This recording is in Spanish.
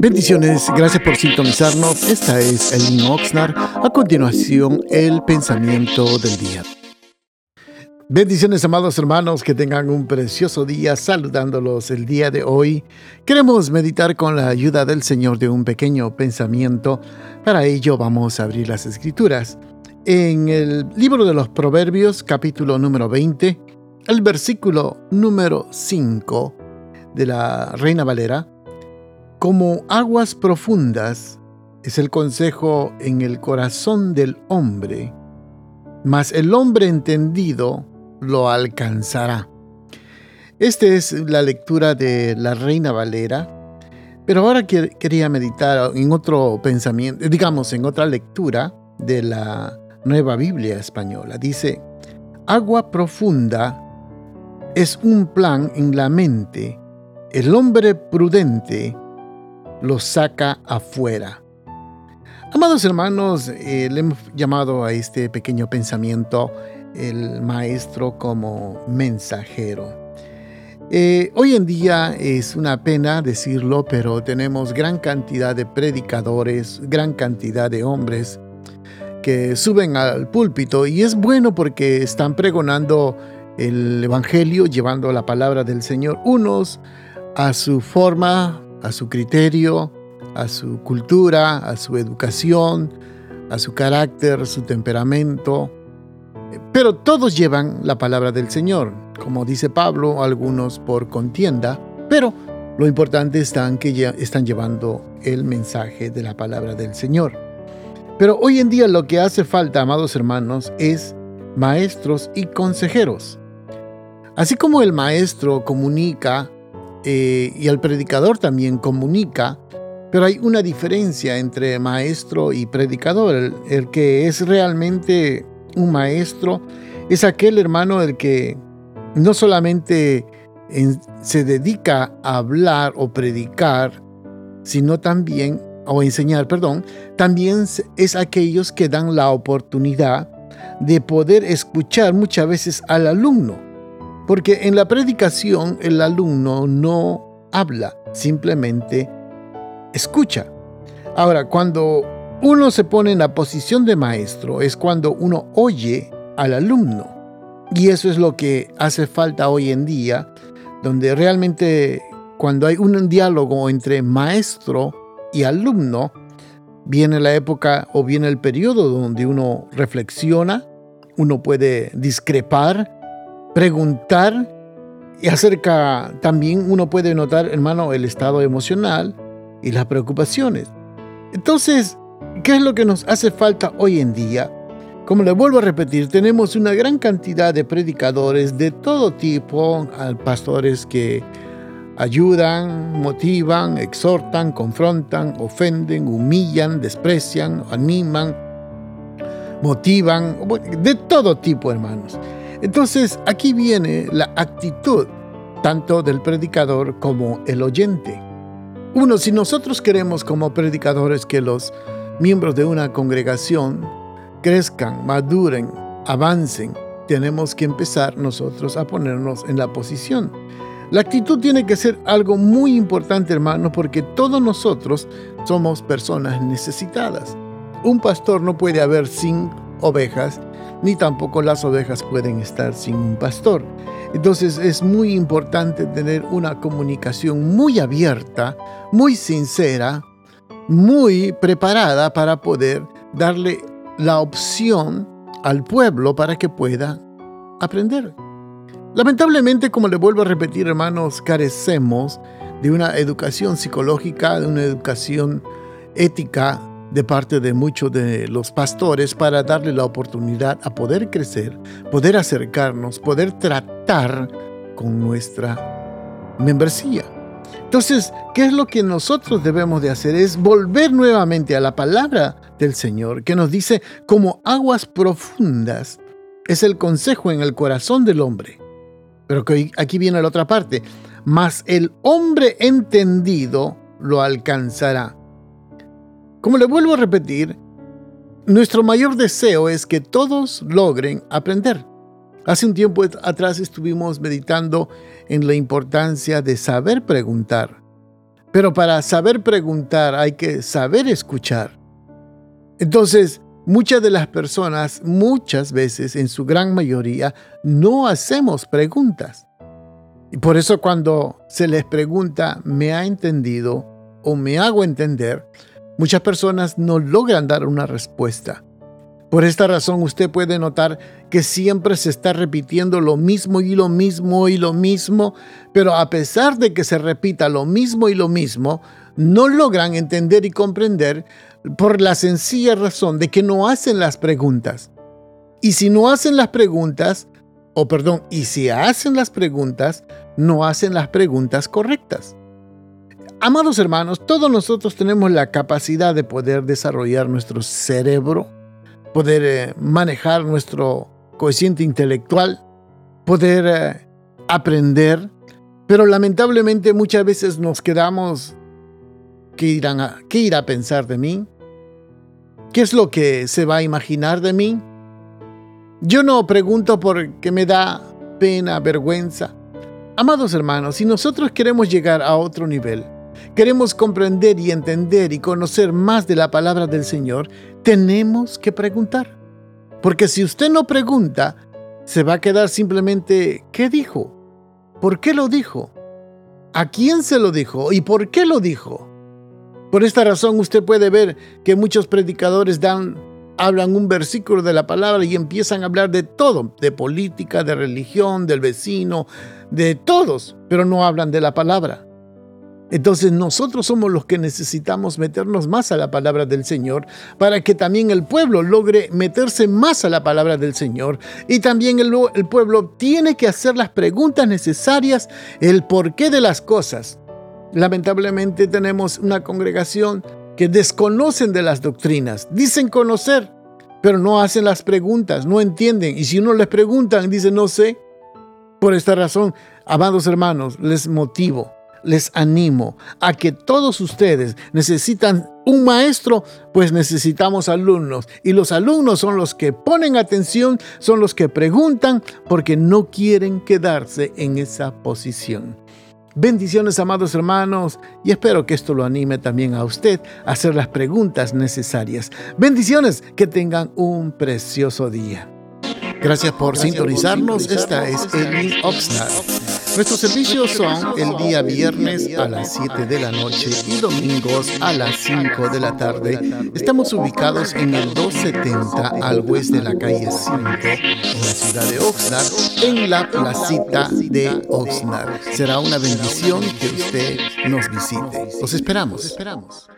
Bendiciones, gracias por sintonizarnos. Esta es Elin Oxnard. A continuación, el pensamiento del día. Bendiciones, amados hermanos, que tengan un precioso día saludándolos el día de hoy. Queremos meditar con la ayuda del Señor de un pequeño pensamiento. Para ello vamos a abrir las escrituras. En el libro de los Proverbios, capítulo número 20, el versículo número 5 de la Reina Valera, como aguas profundas es el consejo en el corazón del hombre, mas el hombre entendido lo alcanzará. Esta es la lectura de la Reina Valera, pero ahora quería meditar en otro pensamiento, digamos, en otra lectura de la Nueva Biblia Española. Dice, agua profunda es un plan en la mente, el hombre prudente lo saca afuera. Amados hermanos, eh, le hemos llamado a este pequeño pensamiento el maestro como mensajero. Eh, hoy en día es una pena decirlo, pero tenemos gran cantidad de predicadores, gran cantidad de hombres que suben al púlpito y es bueno porque están pregonando el Evangelio, llevando la palabra del Señor, unos a su forma a su criterio, a su cultura, a su educación, a su carácter, su temperamento. Pero todos llevan la palabra del Señor, como dice Pablo, algunos por contienda, pero lo importante es que ya están llevando el mensaje de la palabra del Señor. Pero hoy en día lo que hace falta, amados hermanos, es maestros y consejeros. Así como el maestro comunica eh, y el predicador también comunica, pero hay una diferencia entre maestro y predicador. El, que es realmente un maestro es aquel hermano el que no solamente se dedica a hablar o predicar, sino también, o enseñar, perdón, también es aquellos que dan la oportunidad de poder escuchar muchas veces al alumno porque en la predicación el alumno no habla, simplemente escucha. Ahora, cuando uno se pone en la posición de maestro es cuando uno oye al alumno. Y eso es lo que hace falta hoy en día, donde realmente cuando hay un diálogo entre maestro y alumno, viene la época o viene el periodo donde uno reflexiona, uno puede discrepar, preguntar y acerca también uno puede notar, hermano, el estado emocional y las preocupaciones. Entonces, ¿qué es lo que nos hace falta hoy en día? Como le vuelvo a repetir, tenemos una gran cantidad de predicadores de todo tipo, pastores que ayudan, motivan, exhortan, confrontan, ofenden, humillan, desprecian, animan, motivan, de todo tipo, hermanos. Entonces aquí viene la actitud tanto del predicador como el oyente. Uno, si nosotros queremos como predicadores que los miembros de una congregación crezcan, maduren, avancen, tenemos que empezar nosotros a ponernos en la posición. La actitud tiene que ser algo muy importante, hermano, porque todos nosotros somos personas necesitadas. Un pastor no puede haber sin ovejas ni tampoco las ovejas pueden estar sin un pastor. Entonces es muy importante tener una comunicación muy abierta, muy sincera, muy preparada para poder darle la opción al pueblo para que pueda aprender. Lamentablemente, como le vuelvo a repetir, hermanos, carecemos de una educación psicológica, de una educación ética de parte de muchos de los pastores para darle la oportunidad a poder crecer, poder acercarnos, poder tratar con nuestra membresía. Entonces, ¿qué es lo que nosotros debemos de hacer? Es volver nuevamente a la palabra del Señor que nos dice, como aguas profundas es el consejo en el corazón del hombre. Pero que aquí viene la otra parte, mas el hombre entendido lo alcanzará. Como le vuelvo a repetir, nuestro mayor deseo es que todos logren aprender. Hace un tiempo atrás estuvimos meditando en la importancia de saber preguntar. Pero para saber preguntar hay que saber escuchar. Entonces, muchas de las personas, muchas veces, en su gran mayoría, no hacemos preguntas. Y por eso cuando se les pregunta, ¿me ha entendido o me hago entender? Muchas personas no logran dar una respuesta. Por esta razón usted puede notar que siempre se está repitiendo lo mismo y lo mismo y lo mismo, pero a pesar de que se repita lo mismo y lo mismo, no logran entender y comprender por la sencilla razón de que no hacen las preguntas. Y si no hacen las preguntas, o perdón, y si hacen las preguntas, no hacen las preguntas correctas. Amados hermanos, todos nosotros tenemos la capacidad de poder desarrollar nuestro cerebro poder eh, manejar nuestro coeficiente intelectual, poder eh, aprender, pero lamentablemente muchas veces nos quedamos, ¿qué, irán a, ¿qué irá a pensar de mí? ¿Qué es lo que se va a imaginar de mí? Yo no pregunto porque me da pena, vergüenza. Amados hermanos, si nosotros queremos llegar a otro nivel, queremos comprender y entender y conocer más de la palabra del Señor, tenemos que preguntar. Porque si usted no pregunta, se va a quedar simplemente, ¿qué dijo? ¿Por qué lo dijo? ¿A quién se lo dijo? ¿Y por qué lo dijo? Por esta razón usted puede ver que muchos predicadores dan, hablan un versículo de la palabra y empiezan a hablar de todo, de política, de religión, del vecino, de todos, pero no hablan de la palabra. Entonces nosotros somos los que necesitamos meternos más a la palabra del Señor para que también el pueblo logre meterse más a la palabra del Señor. Y también el, pueblo tiene que hacer las preguntas necesarias, el porqué de las cosas. Lamentablemente tenemos una congregación que desconocen de las doctrinas, dicen conocer, pero no hacen las preguntas, no entienden. Y si uno les preguntan, dicen no sé. Por esta razón, amados hermanos, les motivo les animo a que todos ustedes necesitan un maestro, pues necesitamos alumnos. Y los alumnos son los que ponen atención, son los que preguntan, porque no quieren quedarse en esa posición. Bendiciones, amados hermanos, y espero que esto lo anime también a usted a hacer las preguntas necesarias. Bendiciones, que tengan un precioso día. Gracias por sintonizarnos. Esta es. Nuestros servicios son el día viernes a las 7 de la noche y domingos a las 5 de la tarde. Estamos ubicados en el 270 al oeste de la calle 5 en la ciudad de Oxnard, en la placita de Oxnard. Será una bendición que usted nos visite. Los esperamos. esperamos.